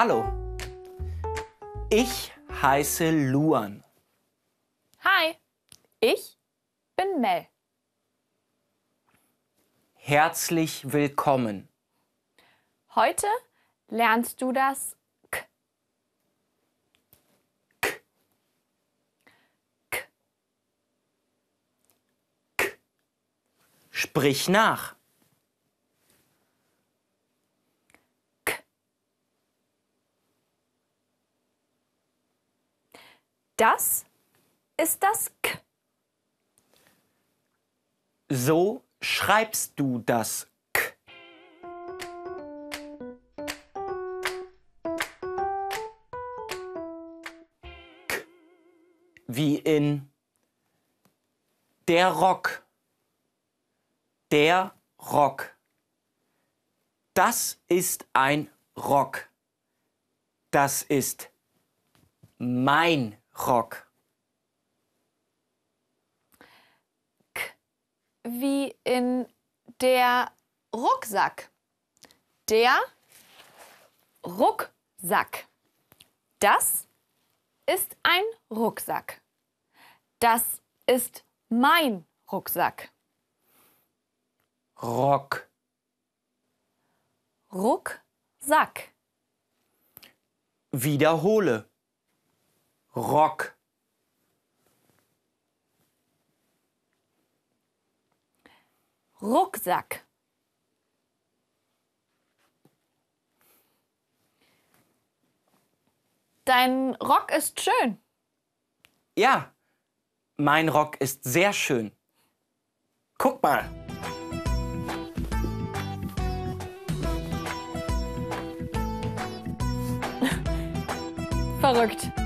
Hallo. Ich heiße Luan. Hi, ich bin Mel. Herzlich willkommen. Heute lernst du das K. K. K. K. Sprich nach. Das ist das K. So schreibst du das K. K. Wie in der Rock. Der Rock. Das ist ein Rock. Das ist mein Rock. Wie in der Rucksack. Der Rucksack. Das ist ein Rucksack. Das ist mein Rucksack. Rock. Rucksack. Wiederhole. Rock. Rucksack. Dein Rock ist schön. Ja, mein Rock ist sehr schön. Guck mal. Verrückt.